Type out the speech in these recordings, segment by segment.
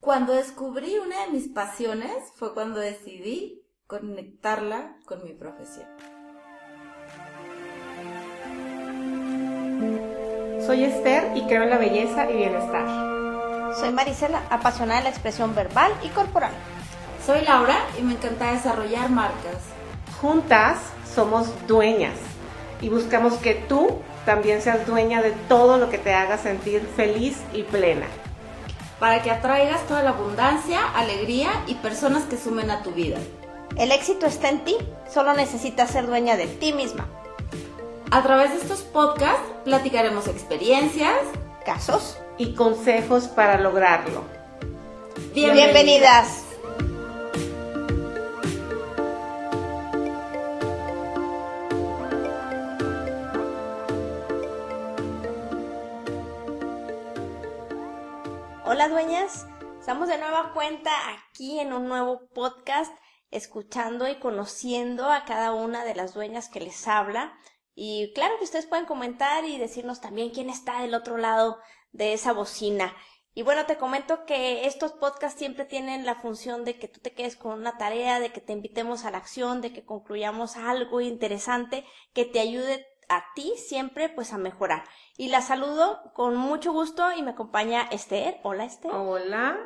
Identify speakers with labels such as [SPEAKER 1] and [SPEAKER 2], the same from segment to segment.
[SPEAKER 1] Cuando descubrí una de mis pasiones fue cuando decidí conectarla con mi profesión.
[SPEAKER 2] Soy Esther y creo en la belleza y bienestar.
[SPEAKER 3] Soy Marisela, apasionada de la expresión verbal y corporal.
[SPEAKER 1] Soy Laura y me encanta desarrollar marcas.
[SPEAKER 2] Juntas somos dueñas y buscamos que tú también seas dueña de todo lo que te haga sentir feliz y plena
[SPEAKER 1] para que atraigas toda la abundancia, alegría y personas que sumen a tu vida.
[SPEAKER 3] El éxito está en ti, solo necesitas ser dueña de ti misma.
[SPEAKER 1] A través de estos podcasts platicaremos experiencias,
[SPEAKER 3] casos
[SPEAKER 2] y consejos para lograrlo.
[SPEAKER 3] Bienvenidas. Hola dueñas, estamos de nueva cuenta aquí en un nuevo podcast, escuchando y conociendo a cada una de las dueñas que les habla. Y claro que ustedes pueden comentar y decirnos también quién está del otro lado de esa bocina. Y bueno, te comento que estos podcasts siempre tienen la función de que tú te quedes con una tarea, de que te invitemos a la acción, de que concluyamos algo interesante que te ayude a ti siempre pues a mejorar. Y la saludo con mucho gusto y me acompaña Esther. Hola Esther.
[SPEAKER 2] Hola.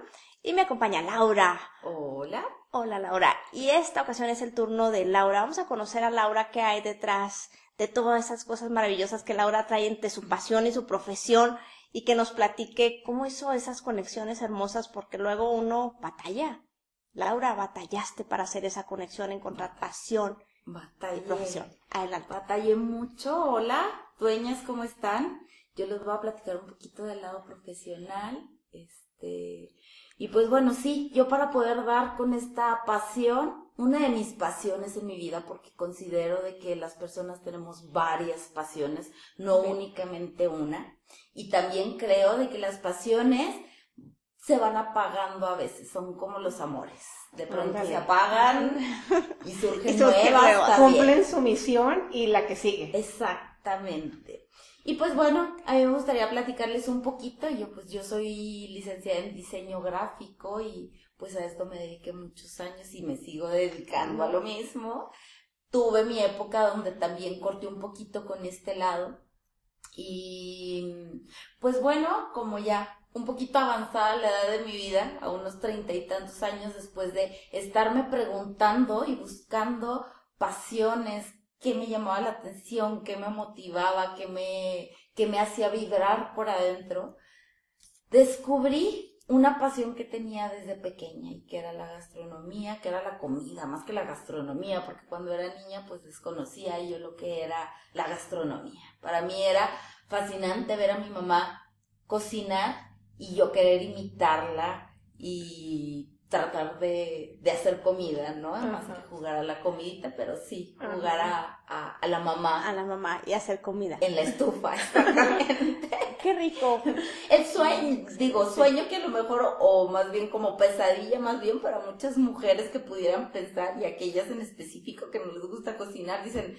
[SPEAKER 3] Y me acompaña Laura.
[SPEAKER 1] Hola.
[SPEAKER 3] Hola Laura. Y esta ocasión es el turno de Laura. Vamos a conocer a Laura que hay detrás de todas esas cosas maravillosas que Laura trae entre su pasión y su profesión y que nos platique cómo hizo esas conexiones hermosas porque luego uno batalla. Laura, batallaste para hacer esa conexión, encontrar pasión
[SPEAKER 1] Batallé.
[SPEAKER 3] profesión. Adelante.
[SPEAKER 1] Batallé mucho. Hola, dueñas, ¿cómo están? Yo les voy a platicar un poquito del lado profesional. Este, y pues bueno, sí, yo para poder dar con esta pasión, una de mis pasiones en mi vida, porque considero de que las personas tenemos varias pasiones, no únicamente una. Y también creo de que las pasiones se van apagando a veces, son como los amores. De pronto se apagan y surgen nuevas.
[SPEAKER 2] Cumplen su misión y la que sigue.
[SPEAKER 1] Exactamente. Y pues bueno, a mí me gustaría platicarles un poquito. Yo pues yo soy licenciada en diseño gráfico y pues a esto me dediqué muchos años y me sigo dedicando a lo mismo. Tuve mi época donde también corté un poquito con este lado. Y pues bueno, como ya un poquito avanzada la edad de mi vida, a unos treinta y tantos años después de estarme preguntando y buscando pasiones, qué me llamaba la atención, qué me motivaba, qué me, qué me hacía vibrar por adentro, descubrí una pasión que tenía desde pequeña y que era la gastronomía, que era la comida, más que la gastronomía, porque cuando era niña pues desconocía yo lo que era la gastronomía. Para mí era fascinante ver a mi mamá cocinar y yo querer imitarla y tratar de, de hacer comida, ¿no? Más que jugar a la comidita, pero sí, jugar a, a, la mamá.
[SPEAKER 3] A la mamá y hacer comida.
[SPEAKER 1] En la estufa, exactamente.
[SPEAKER 3] Qué rico.
[SPEAKER 1] El sueño, digo, sueño que a lo mejor, o más bien como pesadilla, más bien para muchas mujeres que pudieran pensar, y aquellas en específico que no les gusta cocinar, dicen,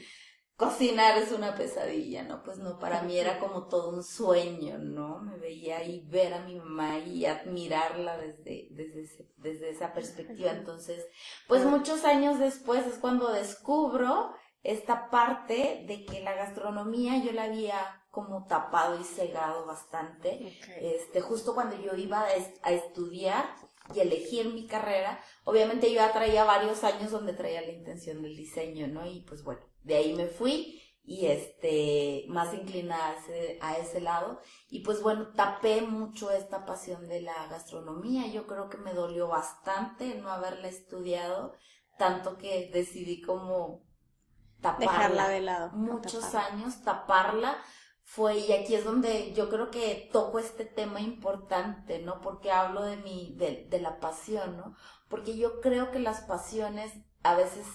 [SPEAKER 1] cocinar es una pesadilla, ¿no? Pues no, para mí era como todo un sueño, ¿no? Me veía ahí ver a mi mamá y admirarla desde, desde, desde esa perspectiva. Entonces, pues muchos años después es cuando descubro esta parte de que la gastronomía yo la había como tapado y cegado bastante. Este, justo cuando yo iba a, estudiar y elegir mi carrera, obviamente yo ya traía varios años donde traía la intención del diseño, ¿no? Y pues bueno, de ahí me fui y este más inclinada a ese, lado. Y pues bueno tapé mucho esta pasión de la gastronomía. Yo creo que me dolió bastante no haberla estudiado tanto que decidí como
[SPEAKER 3] taparla. Dejarla de lado
[SPEAKER 1] muchos años taparla. Fue, y aquí es donde yo creo que toco este tema importante, ¿no? Porque hablo de mi, de, de la pasión, ¿no? Porque yo creo que las pasiones a veces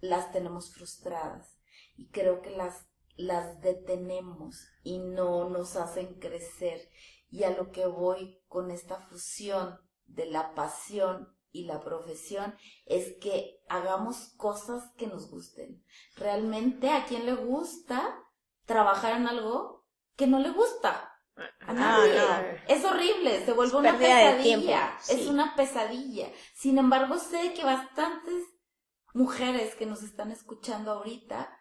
[SPEAKER 1] las tenemos frustradas y creo que las, las detenemos y no nos hacen crecer. Y a lo que voy con esta fusión de la pasión y la profesión es que hagamos cosas que nos gusten. Realmente a quien le gusta trabajar en algo que no le gusta. A nadie. Es horrible, se vuelve una pesadilla. Es una pesadilla. Sin embargo, sé que bastantes mujeres que nos están escuchando ahorita,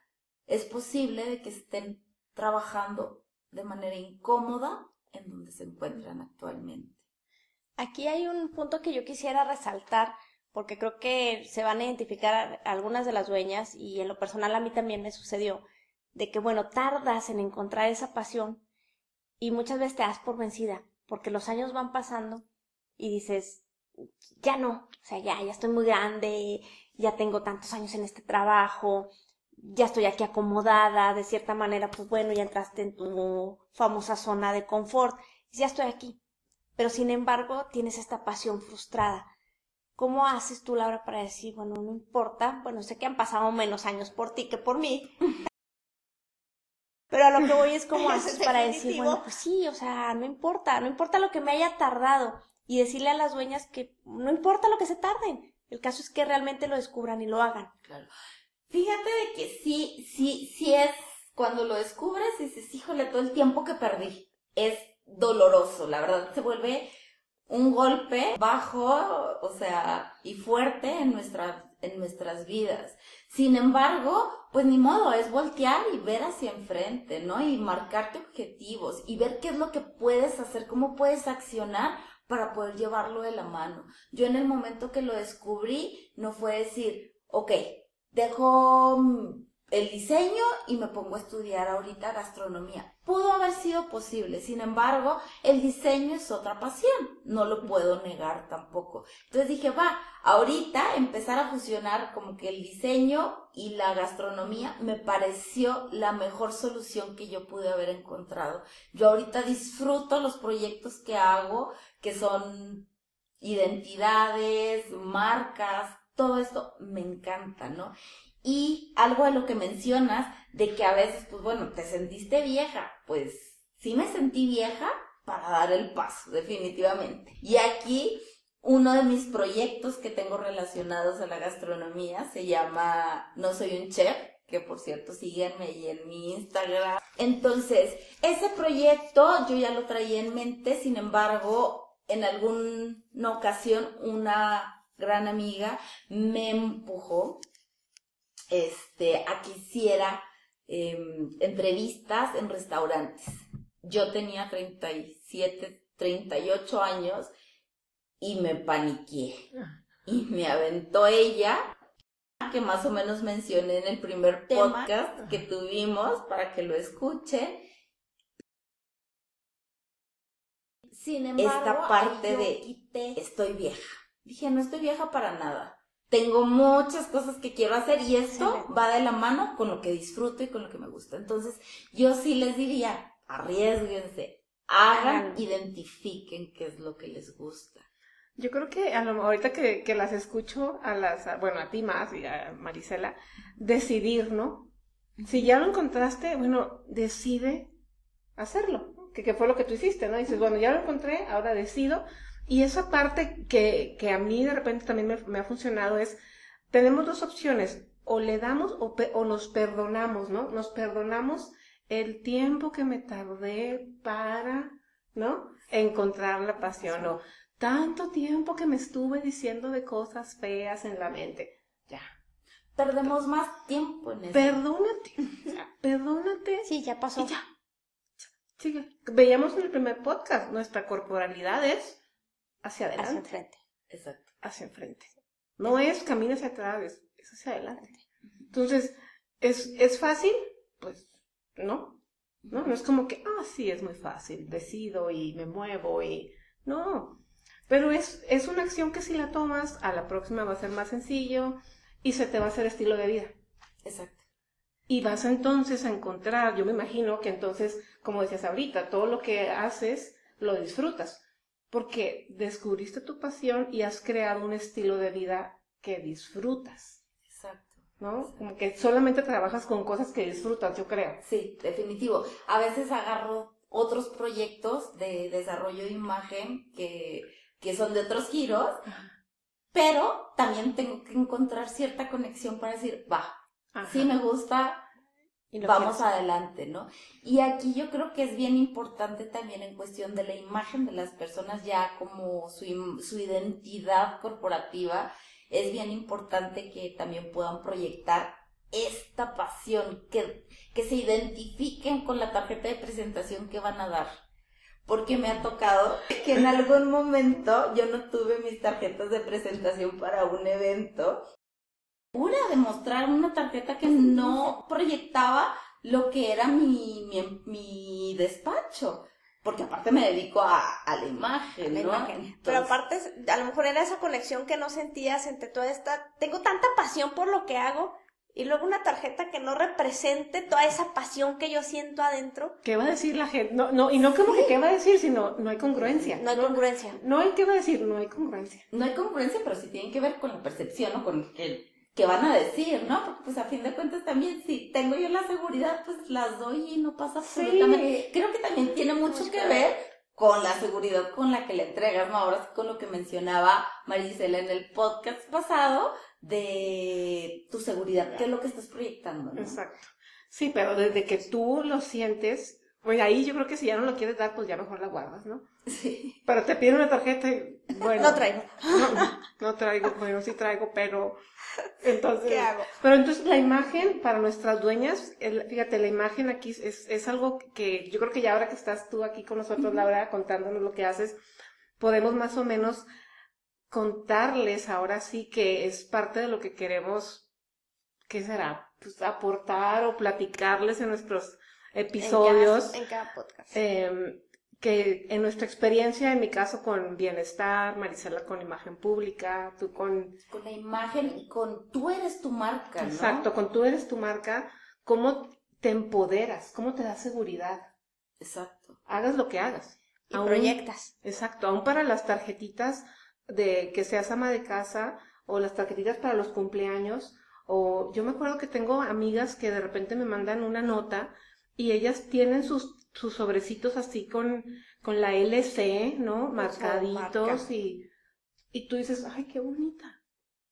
[SPEAKER 1] es posible de que estén trabajando de manera incómoda en donde se encuentran actualmente.
[SPEAKER 3] Aquí hay un punto que yo quisiera resaltar, porque creo que se van a identificar algunas de las dueñas, y en lo personal a mí también me sucedió, de que, bueno, tardas en encontrar esa pasión y muchas veces te das por vencida, porque los años van pasando y dices, ya no, o sea, ya, ya estoy muy grande, ya tengo tantos años en este trabajo, ya estoy aquí acomodada, de cierta manera, pues bueno, ya entraste en tu famosa zona de confort, ya estoy aquí. Pero sin embargo, tienes esta pasión frustrada. ¿Cómo haces tú, Laura, para decir, bueno, no importa, bueno, sé que han pasado menos años por ti que por mí, pero a lo que voy es cómo haces para decir, bueno, pues sí, o sea, no importa, no importa lo que me haya tardado, y decirle a las dueñas que no importa lo que se tarden, el caso es que realmente lo descubran y lo hagan.
[SPEAKER 1] Claro. Fíjate de que sí, sí, sí es cuando lo descubres y dices, híjole, todo el tiempo que perdí. Es doloroso, la verdad, se vuelve un golpe bajo, o sea, y fuerte en nuestra, en nuestras vidas. Sin embargo, pues ni modo, es voltear y ver hacia enfrente, ¿no? Y marcarte objetivos y ver qué es lo que puedes hacer, cómo puedes accionar para poder llevarlo de la mano. Yo en el momento que lo descubrí, no fue decir, ok, dejo mm, el diseño y me pongo a estudiar ahorita gastronomía. Pudo haber sido posible, sin embargo, el diseño es otra pasión, no lo puedo negar tampoco. Entonces dije, va, ahorita empezar a fusionar como que el diseño y la gastronomía me pareció la mejor solución que yo pude haber encontrado. Yo ahorita disfruto los proyectos que hago, que son identidades, marcas, todo esto me encanta, ¿no? Y algo de lo que mencionas, de que a veces, pues bueno, te sentiste vieja, pues sí me sentí vieja para dar el paso, definitivamente. Y aquí uno de mis proyectos que tengo relacionados a la gastronomía se llama No soy un chef, que por cierto síguenme ahí en mi Instagram. Entonces, ese proyecto yo ya lo traía en mente, sin embargo, en alguna ocasión una gran amiga me empujó este, a que hiciera em, entrevistas en restaurantes. Yo tenía 37, 38 años y me paniqué. Ah. Y me aventó ella, que más o menos mencioné en el primer podcast que tuvimos para que lo escuchen. Sin embargo, esta parte de estoy vieja. Dije, no estoy vieja para nada tengo muchas cosas que quiero hacer y esto va de la mano con lo que disfruto y con lo que me gusta. Entonces, yo sí les diría, arriesguense, hagan, identifiquen qué es lo que les gusta.
[SPEAKER 2] Yo creo que a lo, ahorita que, que las escucho a las, bueno, a ti más y a Marisela, decidir, ¿no? Si ya lo encontraste, bueno, decide hacerlo, que, que fue lo que tú hiciste, ¿no? Dices, bueno, ya lo encontré, ahora decido, y esa parte que, que a mí de repente también me, me, ha funcionado es, tenemos dos opciones, o le damos o, o nos perdonamos, ¿no? Nos perdonamos el tiempo que me tardé para, ¿no? Encontrar la pasión, o tanto tiempo que me estuve diciendo de cosas feas en la mente. Ya.
[SPEAKER 1] Perdemos más tiempo en eso.
[SPEAKER 2] Perdónate. Perdónate.
[SPEAKER 3] Sí, ya pasó.
[SPEAKER 2] Y ya. Sigue. Veíamos en el primer podcast, nuestra corporalidad es hacia adelante.
[SPEAKER 3] Hacia enfrente.
[SPEAKER 1] Exacto.
[SPEAKER 2] Hacia enfrente. No es camino hacia atrás, es, hacia adelante. Entonces, ¿es, ¿es fácil? Pues no. No, no es como que, ah, sí, es muy fácil, decido y me muevo y... No, pero es, es una acción que si la tomas, a la próxima va a ser más sencillo y se te va a hacer estilo de vida.
[SPEAKER 1] Exacto.
[SPEAKER 2] Y vas entonces a encontrar, yo me imagino que entonces, como decías ahorita, todo lo que haces lo disfrutas, porque descubriste tu pasión y has creado un estilo de vida que disfrutas,
[SPEAKER 1] Exacto.
[SPEAKER 2] ¿no? Como que solamente trabajas con cosas que disfrutas, yo creo.
[SPEAKER 1] Sí, definitivo. A veces agarro otros proyectos de desarrollo de imagen que, que son de otros giros, pero también tengo que encontrar cierta conexión para decir, va,
[SPEAKER 2] Ajá.
[SPEAKER 1] sí me gusta,
[SPEAKER 3] Y
[SPEAKER 1] vamos adelante, ¿no? Y aquí yo creo que es bien importante también en cuestión de la imagen de las personas, ya como su, su identidad corporativa, es bien importante que también puedan proyectar esta pasión, que, que se identifiquen con la tarjeta de presentación que van a dar. Porque me ha tocado que en algún momento yo no tuve mis tarjetas de presentación para un evento pura de mostrar una tarjeta que no proyectaba lo que era mi, mi, mi despacho. Porque aparte me dedico a, a la imagen,
[SPEAKER 3] la
[SPEAKER 1] ¿no?
[SPEAKER 3] imagen. Pero aparte, a lo mejor era esa conexión que no sentías entre toda esta. Tengo tanta pasión por lo que hago y luego una tarjeta que no represente toda esa pasión que yo siento adentro.
[SPEAKER 2] ¿Qué va a decir la gente? No, no, y no como que qué va a decir, sino no hay congruencia.
[SPEAKER 3] No hay congruencia.
[SPEAKER 2] No hay qué va a decir, no hay congruencia.
[SPEAKER 1] no hay congruencia, pero sí tiene que ver con la percepción o con el que van a decir, ¿no? Porque pues a fin de cuentas también si tengo yo la seguridad, pues las doy y no pasa absolutamente. Creo que también tiene mucho que ver con la seguridad con la que le entregas, ¿no? Ahora sí con lo que mencionaba Marisela en el podcast pasado de tu seguridad, qué es lo que estás proyectando, ¿no?
[SPEAKER 2] Exacto. Sí, pero desde que tú lo sientes, pues ahí yo creo que si ya no lo quieres dar, pues ya mejor la guardas, ¿no?
[SPEAKER 1] Sí.
[SPEAKER 2] Pero te piden una tarjeta y, bueno.
[SPEAKER 3] No traigo.
[SPEAKER 2] No, no traigo, bueno, sí traigo, pero entonces...
[SPEAKER 3] ¿Qué hago?
[SPEAKER 2] Pero entonces la imagen para nuestras dueñas, el- fíjate, la imagen aquí es, es algo que yo creo que ya ahora que estás tú aquí con nosotros, Laura, contándonos lo que haces, podemos más o menos contarles ahora sí que es parte de lo que queremos, ¿qué será? Pues aportar o platicarles en nuestros episodios.
[SPEAKER 3] En cada, en cada podcast.
[SPEAKER 2] Eh, que en nuestra experiencia, en mi caso con bienestar, Marisela con imagen pública, tú con,
[SPEAKER 1] Con la imagen y con tú eres tu marca, ¿no?
[SPEAKER 2] exacto, con tú eres tu marca, cómo te empoderas, cómo te da seguridad,
[SPEAKER 1] Exacto.
[SPEAKER 2] hagas lo que hagas.
[SPEAKER 3] y
[SPEAKER 2] Aún-
[SPEAKER 3] proyectas.
[SPEAKER 2] Exacto, aún para las tarjetitas de que seas ama de casa o las tarjetitas para los cumpleaños, o yo me acuerdo que tengo amigas que de repente me mandan una nota y ellas tienen sus, sus sobrecitos así con, con la LC, ¿no? Marcaditos
[SPEAKER 3] marca.
[SPEAKER 2] y, y tú dices, ay, qué bonita.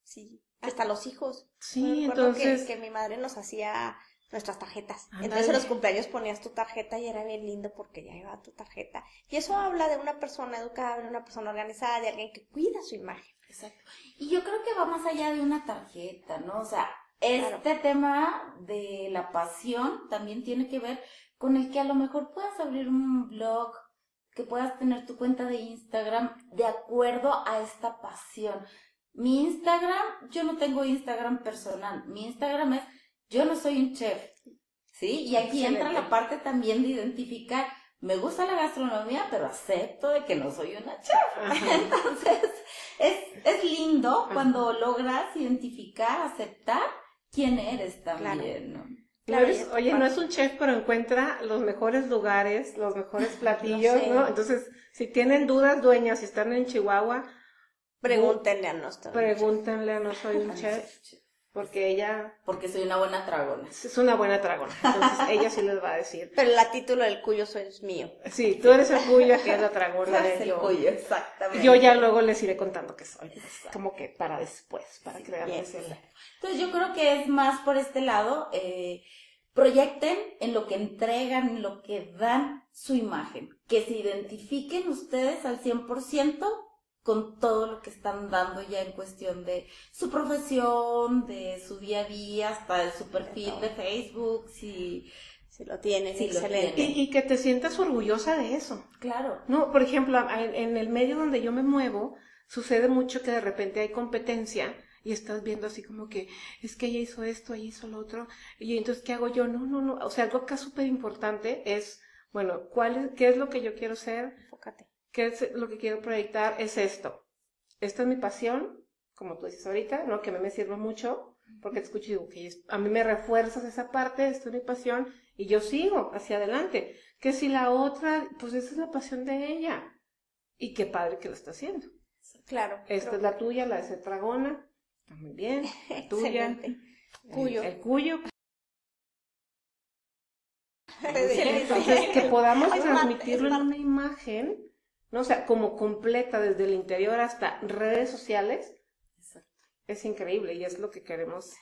[SPEAKER 3] Sí. Hasta los hijos.
[SPEAKER 2] Sí, entonces,
[SPEAKER 3] Que, que mi madre nos hacía nuestras tarjetas. Entonces en los cumpleaños ponías tu tarjeta y era bien lindo porque ya llevaba tu tarjeta. Y eso habla de una persona educada, de una persona organizada, de alguien que cuida su imagen.
[SPEAKER 1] Exacto. Y yo creo que va más allá de una tarjeta, ¿no? O sea, este tema de la pasión también tiene que ver con el que a lo mejor puedas abrir un blog, que puedas tener tu cuenta de Instagram de acuerdo a esta pasión. Mi Instagram, yo no tengo Instagram personal. Mi Instagram es, yo no soy un chef, ¿sí? Y aquí entra la parte también de identificar, me gusta la gastronomía, pero acepto de que no soy una chef.
[SPEAKER 2] ajá,
[SPEAKER 1] Entonces, es, es lindo cuando logras identificar, aceptar quién eres también, ¿no?
[SPEAKER 2] no
[SPEAKER 3] Claro,
[SPEAKER 2] eres- oye, no es un chef, pero encuentra los mejores lugares, los mejores platillos,
[SPEAKER 3] sé.
[SPEAKER 2] ¿no? Entonces, si tienen dudas, dueñas, si están en Chihuahua,
[SPEAKER 3] Pregúntenle a nuestro.
[SPEAKER 2] pregúntenle a No Soy un Chef, porque ella
[SPEAKER 1] Porque soy una buena tragona.
[SPEAKER 2] es una buena tragona. Entonces, ella sí les va a decir.
[SPEAKER 3] Pero el título del cuyo soy es mío.
[SPEAKER 2] Sí, tú eres el cuya que es la tragona de
[SPEAKER 1] el
[SPEAKER 2] yo.
[SPEAKER 1] cuyo, exactamente.
[SPEAKER 2] Yo ya luego les iré contando qué soy. como que para después, para crearles
[SPEAKER 3] bien.
[SPEAKER 2] el...
[SPEAKER 1] Entonces yo creo que es más por este lado, eh, proyecten en lo que entregan, en lo que dan su imagen, que se identifiquen ustedes al 100% con todo lo que están dando ya en cuestión de su profesión, de su día a día, hasta de su perfil de Facebook, si,
[SPEAKER 3] Si lo tienes,
[SPEAKER 1] Sí, lo
[SPEAKER 3] excelente.
[SPEAKER 1] tienes.
[SPEAKER 2] Y, y que te sientas orgullosa de eso.
[SPEAKER 1] claro,
[SPEAKER 2] No, por ejemplo, en, en el medio donde yo me muevo, sucede mucho que de repente hay competencia y estás viendo así como que es que ella hizo esto, ella hizo lo otro, y entonces ¿qué hago yo? No, no, no. O sea, algo es súper importante es, bueno, ¿cuál es, ¿qué es lo que yo quiero ser?
[SPEAKER 3] Enfócate.
[SPEAKER 2] ¿Qué es lo que quiero proyectar? Es esto. Esta es mi pasión, como tú dices ahorita, ¿no? Que a mí me sirve mucho. porque te escucho y digo, que a mí me refuerzas esa parte, esto es mi pasión, y yo sigo hacia adelante. Que si la otra, pues esa es la pasión de ella. Y qué padre que lo está haciendo.
[SPEAKER 3] Claro.
[SPEAKER 2] Esta es la tuya, la de Cetragona. Está muy bien. La tuya. Cuyo. El, cuyo. Entonces, que podamos transmitirlo en una imagen, ¿no? O sea, como completa desde el interior hasta redes sociales, es increíble y es lo que queremos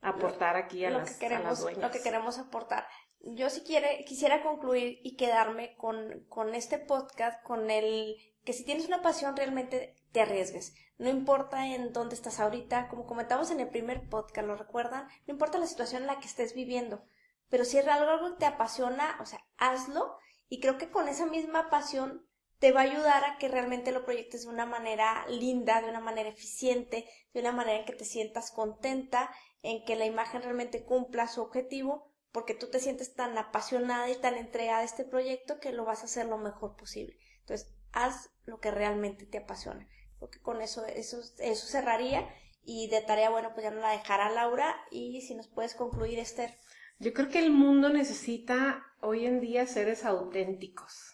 [SPEAKER 2] aportar aquí a,
[SPEAKER 3] lo
[SPEAKER 2] las,
[SPEAKER 3] que queremos,
[SPEAKER 2] dueñas.
[SPEAKER 3] Lo que queremos aportar. Yo si quiere, quisiera concluir y quedarme con, con este podcast, con el que si tienes una pasión realmente te arriesgues. No importa en dónde estás ahorita, como comentamos en el primer podcast, ¿lo recuerdan? No importa la situación en la que estés viviendo, pero si es algo que te apasiona, o sea, hazlo y creo que con esa misma pasión te va a ayudar a que realmente lo proyectes de una manera linda, de una manera eficiente, de una manera en que te sientas contenta, en que la imagen realmente cumpla su objetivo, porque tú te sientes tan apasionada y tan entregada a este proyecto que lo vas a hacer lo mejor posible. Entonces, haz lo que realmente te apasiona. Porque con eso, eso, eso cerraría y de tarea, bueno, pues ya no la dejará Laura y si nos puedes concluir, Esther.
[SPEAKER 2] Yo creo que el mundo necesita hoy en día seres auténticos.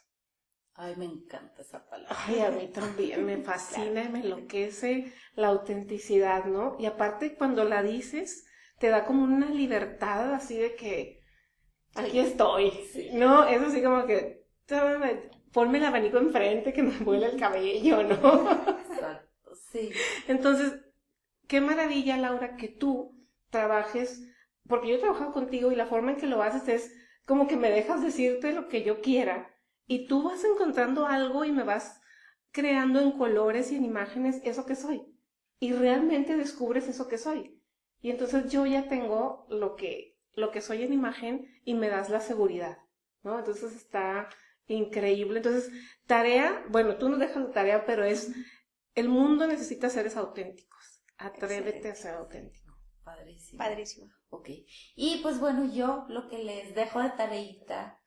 [SPEAKER 1] Ay, me encanta esa palabra.
[SPEAKER 2] Ay, a mí también me fascina y me enloquece la autenticidad, ¿no? Y aparte cuando la dices, te da como una libertad así de que aquí estoy, ¿no? Es así como que ponme el abanico enfrente que me vuela el cabello, ¿no?
[SPEAKER 1] Exacto, sí.
[SPEAKER 2] Entonces, qué maravilla, Laura, que tú trabajes, porque yo he trabajado contigo y la forma en que lo haces es como que me dejas decirte lo que yo quiera y tú vas encontrando algo y me vas creando en colores y en imágenes eso que soy. Y realmente descubres eso que soy. Y entonces yo ya tengo lo que, lo que soy en imagen y me das la seguridad, ¿no? Entonces está increíble. Entonces, tarea, bueno, tú no dejas la tarea, pero es, el mundo necesita seres auténticos. Atrévete a ser auténtico.
[SPEAKER 1] Padrísimo.
[SPEAKER 3] Padrísimo.
[SPEAKER 1] Ok. Y pues bueno, yo lo que les dejo de tareita,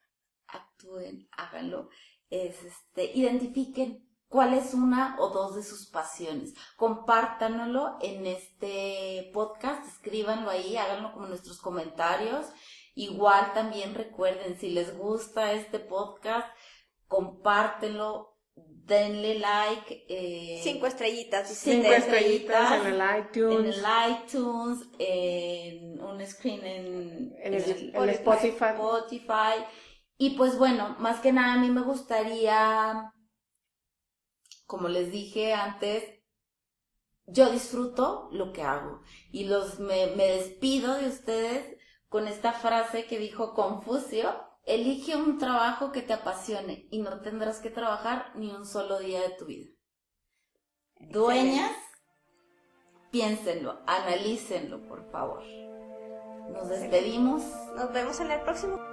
[SPEAKER 1] actúen, háganlo, es este, identifiquen cuál es una o dos de sus pasiones. Compártanlo en este podcast, escríbanlo ahí, háganlo como nuestros comentarios. Igual también recuerden, si les gusta este podcast, compártenlo, denle like.
[SPEAKER 3] Eh, cinco estrellitas.
[SPEAKER 2] Cinco estrellitas, en el iTunes.
[SPEAKER 1] En el iTunes, en un screen en,
[SPEAKER 2] en, el, Spotify.
[SPEAKER 1] Spotify. Y pues bueno, más que nada a mí me gustaría, como les dije antes, yo disfruto lo que hago y los me, me despido de ustedes con esta frase que dijo Confucio, elige un trabajo que te apasione y no tendrás que trabajar ni un solo día de tu vida. Dueñas, piénsenlo, analícenlo, por favor. Nos despedimos.
[SPEAKER 3] Nos vemos en el próximo.